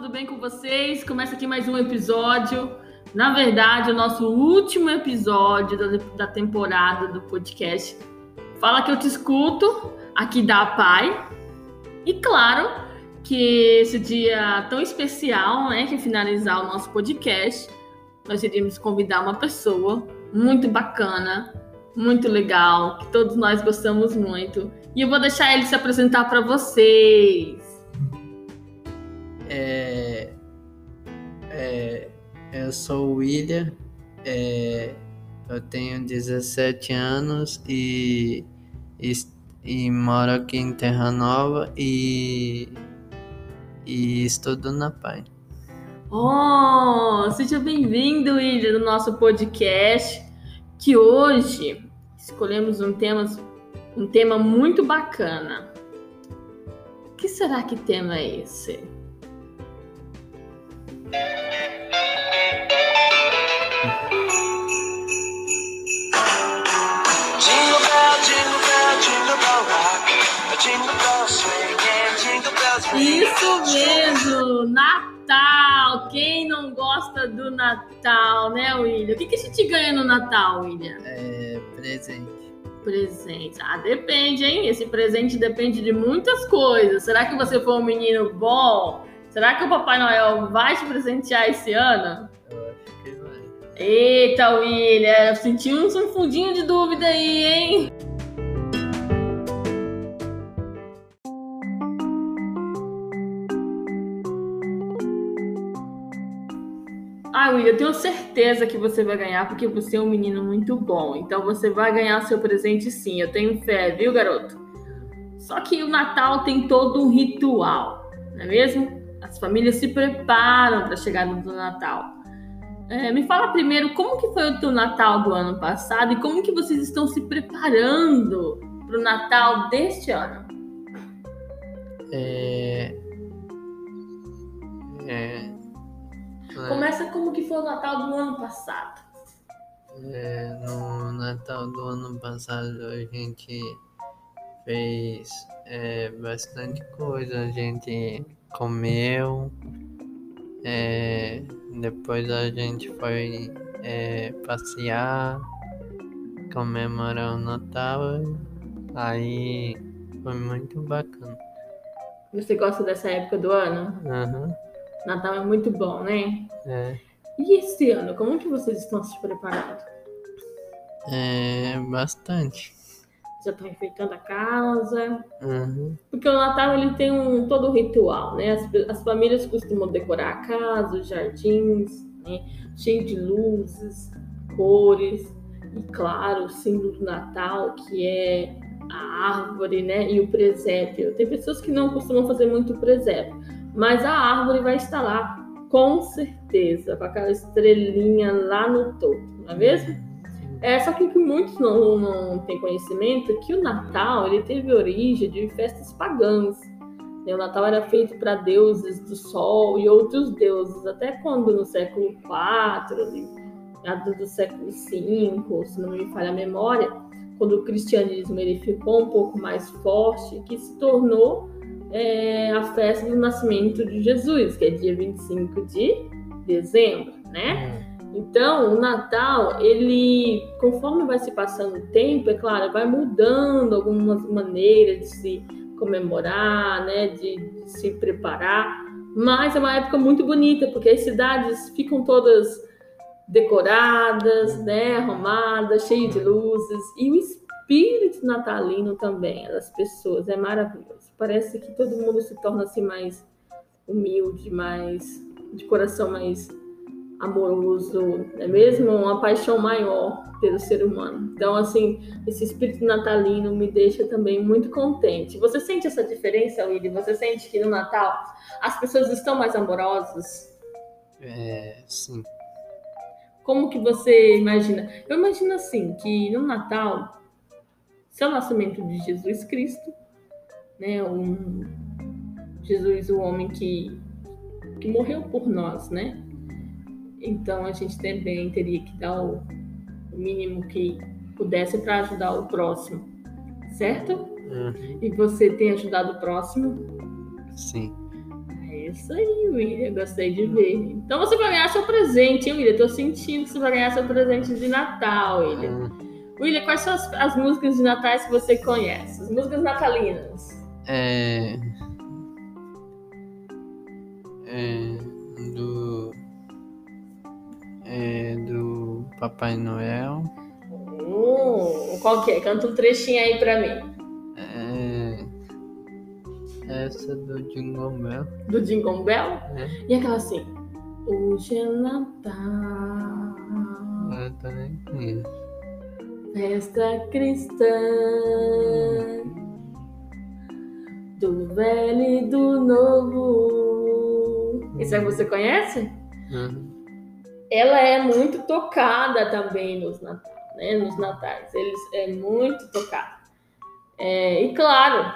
tudo bem com vocês? Começa aqui mais um episódio. Na verdade, o nosso último episódio da, da temporada do podcast. Fala que eu te escuto, aqui da Pai. E claro que esse dia tão especial, né, que finalizar o nosso podcast, nós iríamos convidar uma pessoa muito bacana, muito legal, que todos nós gostamos muito. E eu vou deixar ele se apresentar para vocês. É, é, eu sou o William, é, eu tenho 17 anos e, e, e, moro aqui em Terra Nova e, e estudo na PAI. Oh, seja bem-vindo, William, no nosso podcast, que hoje escolhemos um tema, um tema muito bacana. O que será que tema é esse? Isso mesmo, Natal. Quem não gosta do Natal, né, William? O que, que a gente ganha no Natal, William? É presente. Presente. Ah, depende, hein? Esse presente depende de muitas coisas. Será que você foi um menino bom? Será que o Papai Noel vai te presentear esse ano? Eu acho que vai. Eita, William, senti um fundinho de dúvida aí, hein? Ah, William, eu tenho certeza que você vai ganhar, porque você é um menino muito bom. Então você vai ganhar seu presente sim. Eu tenho fé, viu, garoto? Só que o Natal tem todo um ritual, não é mesmo? As famílias se preparam para a chegada do Natal. É, me fala primeiro como que foi o teu Natal do ano passado e como que vocês estão se preparando para o Natal deste ano. É... É... Começa como que foi o Natal do ano passado. É, no Natal do ano passado a gente fez é, bastante coisa. A gente comeu, é, depois a gente foi é, passear, comemorar o Natal, aí foi muito bacana. Você gosta dessa época do ano? Uhum. Natal é muito bom, né? É. E esse ano, como que vocês estão se preparando? É, bastante já estão enfeitando a casa. Uhum. Porque o Natal ele tem um todo um ritual, né? As, as famílias costumam decorar a casa, os jardins, né? cheio de luzes, cores e claro, o símbolo do Natal que é a árvore, né? E o presépio. Tem pessoas que não costumam fazer muito presépio, mas a árvore vai estar lá com certeza, com aquela estrelinha lá no topo, não é mesmo? É, só que o que muitos não, não têm conhecimento é que o Natal ele teve origem de festas pagãs. Né? O Natal era feito para deuses do sol e outros deuses, até quando no século IV, do século V, se não me falha a memória, quando o cristianismo ele ficou um pouco mais forte, que se tornou é, a festa do nascimento de Jesus, que é dia 25 de dezembro, né? Então, o Natal, ele, conforme vai se passando o tempo, é claro, vai mudando algumas maneiras de se comemorar, né, de, de se preparar, mas é uma época muito bonita, porque as cidades ficam todas decoradas, né, arrumadas, cheias de luzes, e o espírito natalino também das pessoas é maravilhoso. Parece que todo mundo se torna assim mais humilde, mais de coração mais amoroso, é mesmo uma paixão maior pelo ser humano. Então, assim, esse espírito natalino me deixa também muito contente. Você sente essa diferença, Willy? Você sente que no Natal as pessoas estão mais amorosas? É, sim. Como que você imagina? Eu imagino assim, que no Natal, seu nascimento de Jesus Cristo, né, um Jesus, o homem que que morreu por nós, né? Então a gente também teria que dar o, mínimo que pudesse para ajudar o próximo, certo? Uhum. E você tem ajudado o próximo? Sim. É Isso aí, William, gostei de ver. Então você vai ganhar seu presente, hein, William? Tô sentindo que você vai ganhar seu presente de Natal, William. Hum, William, quais são as, as músicas de Natais que você conhece? As músicas natalinas. É. É. Do. É. Do Papai Noel. Hum, qual que é? Canta um trechinho aí pra mim. É. Essa do Jingle Bell. Do Jingle Bell. Né? E aquela assim. Hoje é Natal, Eu também conheço. Festa cristã. Do velho e do novo. Isso aí você conhece? Uhum. ela é muito tocada também nos natais, né? Nos natais, eles é muito tocada. É, e claro,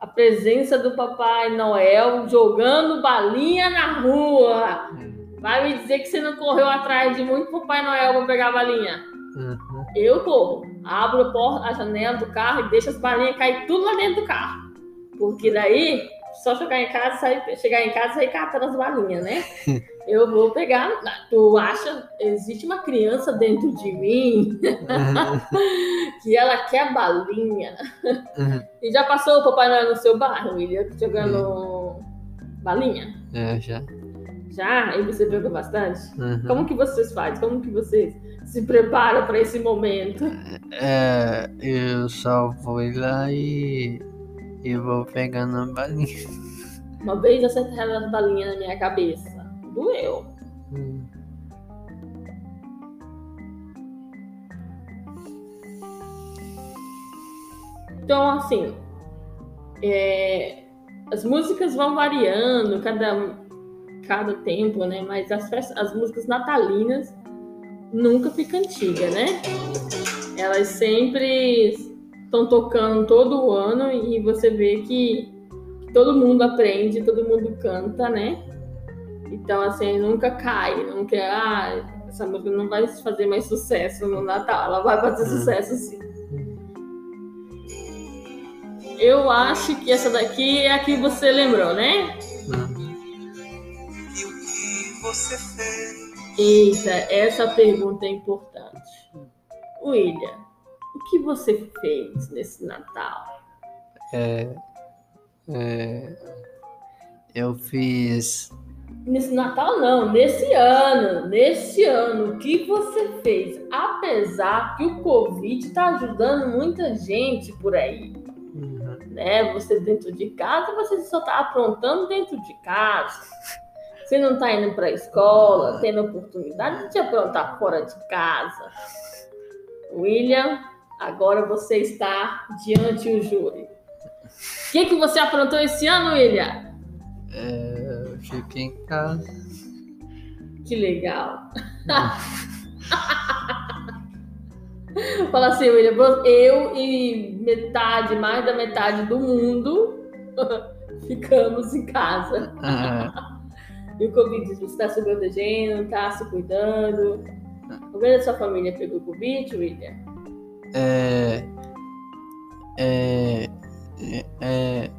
a presença do Papai Noel jogando balinha na rua. Vai me dizer que você não correu atrás de muito Papai Noel para pegar a balinha? Uhum. Eu corro, abro a, porta, a janela do carro e deixo as balinhas cair tudo lá dentro do carro. Porque daí, só chegar em casa, sair, chegar em casa e sair catando as balinhas, né? Eu vou pegar. Tu acha? Existe uma criança dentro de mim que ela quer balinha. Uhum. E já passou o Papai Noel no seu bairro, William? Jogando balinha? É, já. Já? E você pegou bastante? Uhum. Como que vocês fazem? Como que vocês se preparam para esse momento? É, eu só vou lá e, e vou pegando a balinha. Uma vez acertaram as balinhas na minha cabeça. Doeu. Hum. Então, assim, é, as músicas vão variando cada, cada tempo, né? Mas as, festas- as músicas natalinas nunca ficam antigas, né? Elas sempre estão tocando todo ano e você vê que todo mundo aprende, todo mundo canta, né? Então, assim, nunca cai, nunca, ah, essa música não vai fazer mais sucesso no Natal, ela vai fazer Uhum. sucesso sim. Eu acho que essa daqui é a que você lembrou, né? Você fez? Eita, essa pergunta é importante. William, o que você fez nesse Natal? É, é, eu fiz. Nesse Natal não, nesse ano, nesse ano, o que você fez? Apesar que o Covid tá ajudando muita gente por aí, Uhum. né? Você dentro de casa, você só tá aprontando dentro de casa. Você não tá indo pra escola, tendo oportunidade de aprontar fora de casa. William, agora você está diante do júri. O que, que você aprontou esse ano, William? É, eu fiquei em casa. Que legal. Fala assim, William, eu e metade, mais da metade do mundo ficamos em casa. E o Covid, você está se protegendo, está se cuidando. Alguém da sua família pegou Covid, William? é, é, é, é,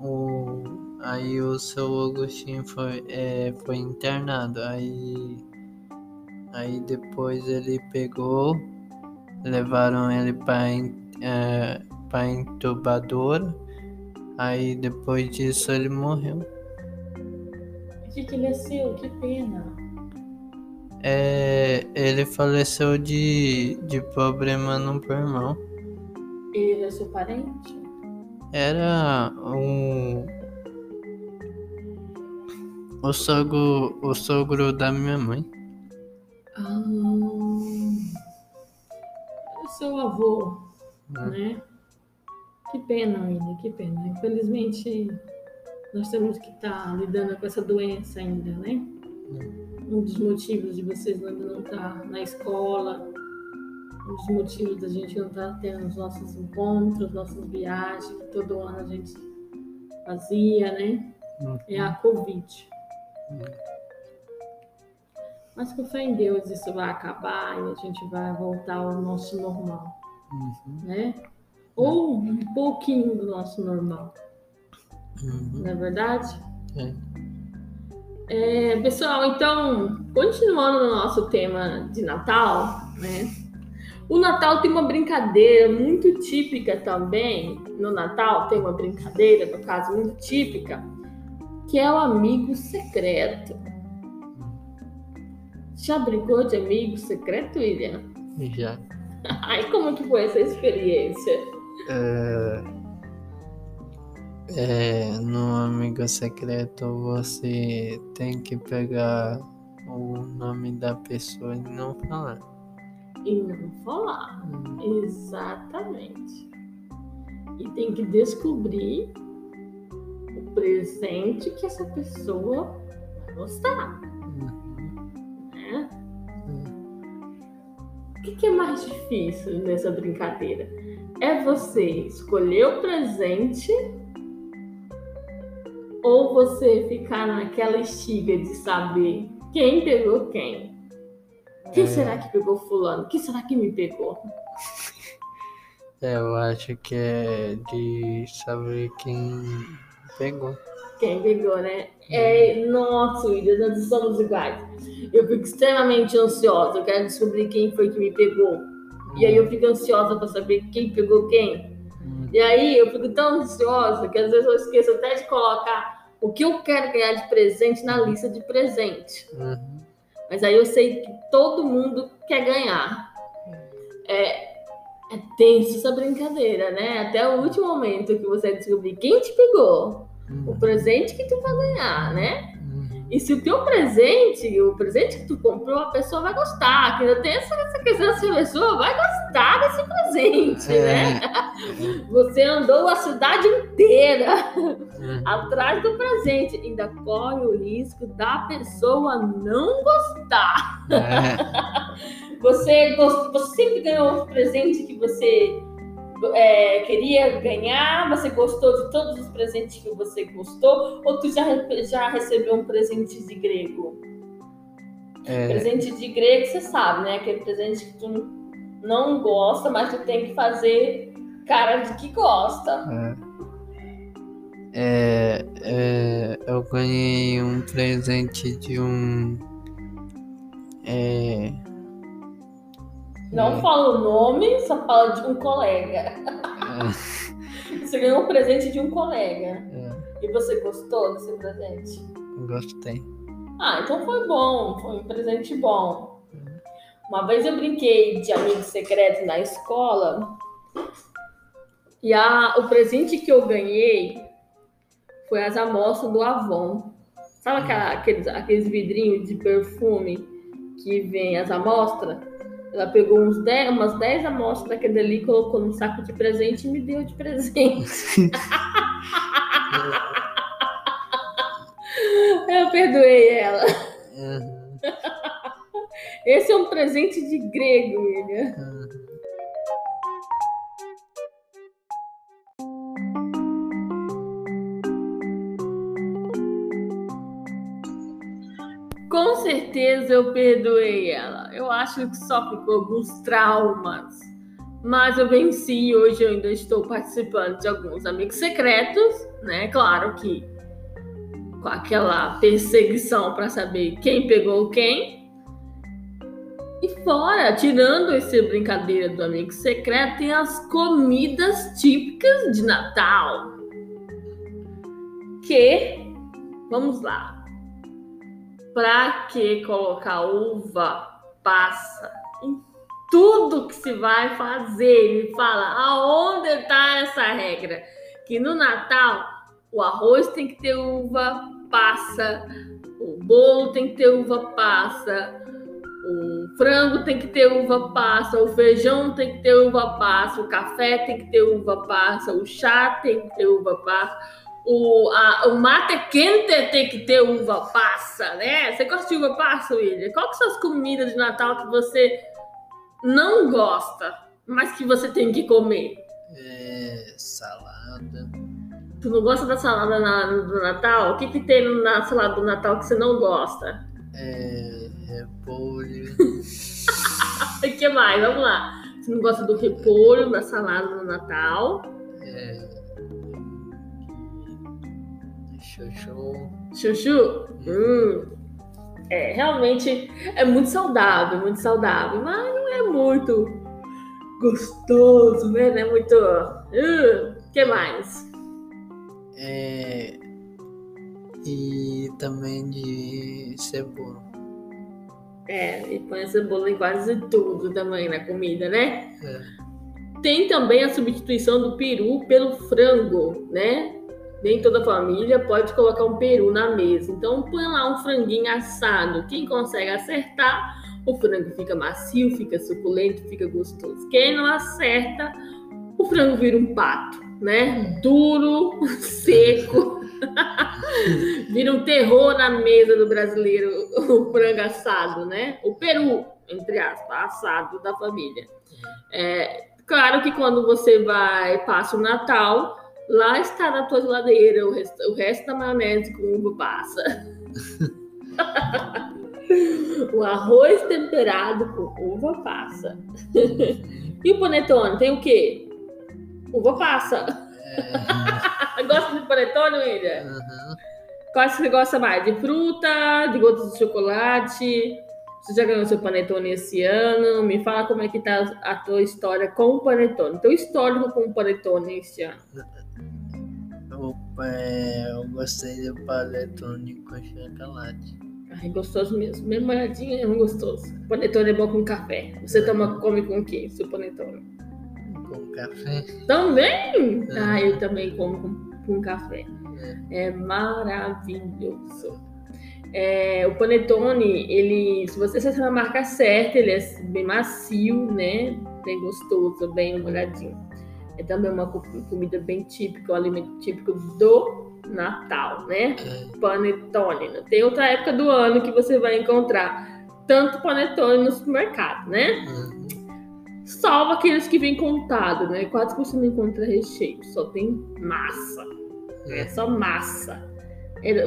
o, aí o seu Agostinho foi, é, foi internado. Aí, aí depois ele pegou, levaram ele para é, para entubadora. Aí depois disso ele morreu. Que, que ele é seu? Que pena. É, ele faleceu de, de problema no pulmão. Ele é seu parente? Era um. O sogro, o sogro da minha mãe. Ah, é seu avô, né? né? Que pena, William, que pena. Infelizmente, nós temos que estar lidando com essa doença ainda, né? Um dos motivos de vocês ainda não estar na escola, um dos motivos da gente não estar tendo os nossos encontros, nossas viagens, que todo ano a gente fazia, né? É a Covid. Mas com fé em Deus isso vai acabar e a gente vai voltar ao nosso normal, Uhum, né? Ou um pouquinho do nosso normal, uhum, não é verdade? é. É, pessoal, então, continuando no nosso tema de Natal, né? O Natal tem uma brincadeira muito típica também. No Natal tem uma brincadeira, no caso, muito típica, que é o amigo secreto. Já brincou de amigo secreto, William? Já. Ai, como que foi essa experiência? É, é, no amigo secreto você tem que pegar o nome da pessoa e não falar. E não falar. Hum, Exatamente. E tem que descobrir o presente que essa pessoa vai gostar, né? hum. O que, que é mais difícil nessa brincadeira? É você escolher o presente ou você ficar naquela estiga de saber quem pegou quem? Quem É. será que pegou fulano? Quem será que me pegou? Eu acho que é de saber quem pegou. Quem pegou, né? É, nossa, William, nós somos iguais. Eu fico extremamente ansiosa. Eu quero descobrir quem foi que me pegou. E aí eu fico ansiosa para saber quem pegou quem. Hum, E aí eu fico tão ansiosa que às vezes eu esqueço até de colocar o que eu quero ganhar de presente na lista de presente. uhum. Mas aí eu sei que todo mundo quer ganhar. É, é tenso essa brincadeira, né? Até o último momento que você descobrir quem te pegou, o Uhum. presente que tu vai ganhar, né? E se o teu presente, o presente que tu comprou, a pessoa vai gostar. Que ainda tem essa, essa questão se a pessoa vai gostar desse presente, né? É. Você andou a cidade inteira Uhum. atrás do presente. Ainda corre o risco da pessoa não gostar. É. Você, você sempre ganhou um presente que você é, queria ganhar? Você gostou de todos os presentes que você gostou? Ou tu já, já recebeu um presente de grego? É, Presente de grego, você sabe, né? Aquele presente que tu não gosta, mas tu tem que fazer cara de que gosta. é, é, eu ganhei um presente de um. É, Não fala o nome, só fala de um colega. é, Você ganhou um presente de um colega. é, E você gostou desse presente? gostei. Ah, então foi bom, foi um presente bom. Uma vez eu brinquei de amigo secreto na escola e a, o presente que eu ganhei foi as amostras do Avon. Sabe aquela- aqueles, aqueles vidrinhos de perfume que vem as amostras? Ela pegou uns 10, umas 10 amostras daquele ali, colocou num saco de presente e me deu de presente. Eu perdoei ela. Uhum, Esse é um presente de grego, William. uhum. Com certeza eu perdoei ela. Eu acho que só ficou alguns traumas. Mas eu venci hoje eu ainda estou participando de alguns amigos secretos, né? Claro que com aquela perseguição para saber quem pegou quem. E fora, tirando essa brincadeira do amigo secreto, tem as comidas típicas de Natal. Que, vamos lá, Pra que colocar uva passa em tudo que se vai fazer? Me fala, aonde está essa regra? Que no Natal o arroz tem que ter uva passa, o bolo tem que ter uva passa, o frango tem que ter uva passa, o feijão tem que ter uva passa, o café tem que ter uva passa, o chá tem que ter uva passa. O, a, o mate quente tem que ter uva passa, né? Você gosta de uva passa, William? Qual que são as comidas de Natal que você não gosta, mas que você tem que comer? É, salada. Tu não gosta da salada na- do Natal? O que, que tem na salada do Natal que você não gosta? É, repolho. O que mais? Vamos lá. Você não gosta do repolho da salada do Natal? É, chuchu. Chuchu? Hum. É, realmente é muito saudável, muito saudável, mas não é muito gostoso, né? Não é muito. O que mais? É, e também de cebola. É, e põe a cebola em quase tudo também na comida, né? É. Tem também a substituição do peru pelo frango, né? Nem toda família pode colocar um peru na mesa. Então põe lá um franguinho assado. Quem consegue acertar, o frango fica macio, fica suculento, fica gostoso. Quem não acerta, o frango vira um pato, né? Duro, seco. vira um terror na mesa do brasileiro, o frango assado, né? O peru, entre aspas, assado da família. É, claro que quando você vai, passa o Natal, lá está na tua geladeira o resto, o resto da maionese com uva passa. o arroz temperado com uva passa. e o panetone tem o quê? Uva passa. É, Gosta de panetone, William? aham. Qual você gosta mais? De fruta? De gotas de chocolate? Você já ganhou seu panetone esse ano? Me fala como é que tá a tua história com o panetone. Teu histórico com o panetone esse ano. Eu, é, eu gostei do panetone com chocolate. Ai, gostoso mesmo. Mesmo molhadinho é um gostoso. Panetone é bom com café. Você toma, come com o quê? Seu panetone? Com café. Também? É. Ah, eu também como com, com café. É maravilhoso. É, o panetone, ele, se você acertar na marca certa, ele é bem macio, né? Bem gostoso, bem molhadinho. É também uma co- comida bem típica, um alimento típico do Natal, né? É, Panetone. Não tem outra época do ano que você vai encontrar tanto panetone no supermercado, né? aham. Salvo aqueles que vêm contado, né? Quase que você não encontra recheio, só tem massa. É só massa.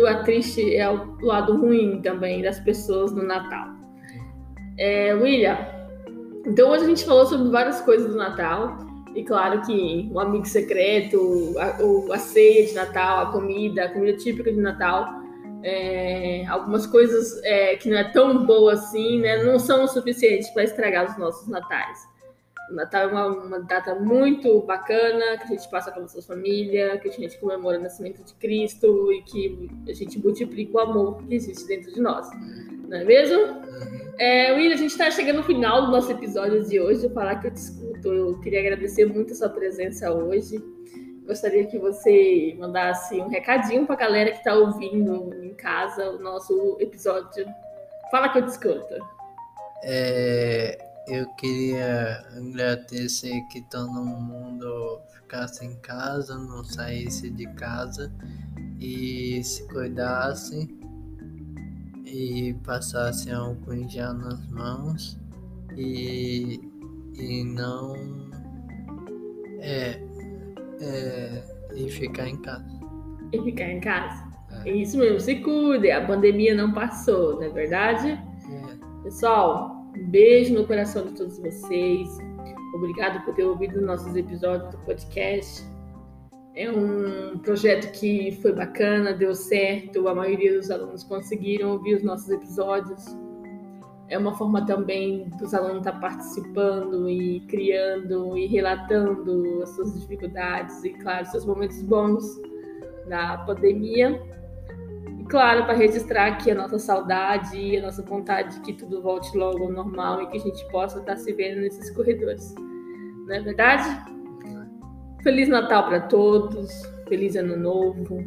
A triste é o lado ruim também das pessoas no Natal. É, William, então hoje a gente falou sobre várias coisas do Natal. E claro que o amigo secreto, a, a ceia de Natal, a comida, a comida típica de Natal. é, algumas coisas é, que não é tão boa assim, né? Não são o suficiente para estragar os nossos natais. Natal é uma, uma data muito bacana, que a gente passa com a nossa família, que a gente comemora o nascimento de Cristo e que a gente multiplica o amor que existe dentro de nós. Não é mesmo? Uhum. É, William, a gente está chegando no final do nosso episódio de hoje. Eu falar que eu te escuto. Eu queria agradecer muito a sua presença hoje. Gostaria que você mandasse um recadinho para a galera que está ouvindo em casa o nosso episódio. Fala que eu te escuto. É, eu queria agradecer que todo mundo ficasse em casa, não saísse de casa e se cuidasse e passasse álcool em gel nas mãos e, e não é, é e ficar em casa. E ficar em casa. É. É isso mesmo, se cuide. A pandemia não passou, não é verdade? É, Pessoal, um beijo no coração de todos vocês. Obrigado por ter ouvido nossos episódios do podcast. É um projeto que foi bacana, deu certo. A maioria dos alunos conseguiram ouvir os nossos episódios. É uma forma também dos alunos estar participando e criando e relatando as suas dificuldades e, claro, seus momentos bons na pandemia. Claro, para registrar aqui a nossa saudade a nossa vontade de que tudo volte logo ao normal e que a gente possa estar se vendo nesses corredores. Não é verdade? Feliz Natal para todos, feliz Ano Novo,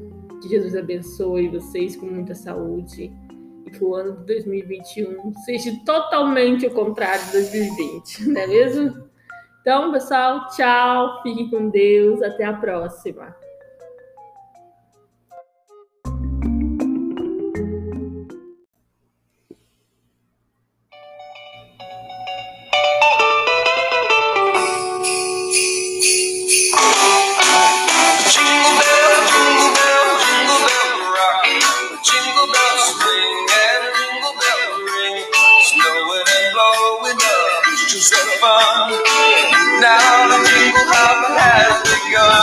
que Jesus abençoe vocês com muita saúde e que o ano de 2021 seja totalmente o contrário de 2020, não é mesmo? Então, pessoal, tchau, fique com Deus, até a próxima. Go.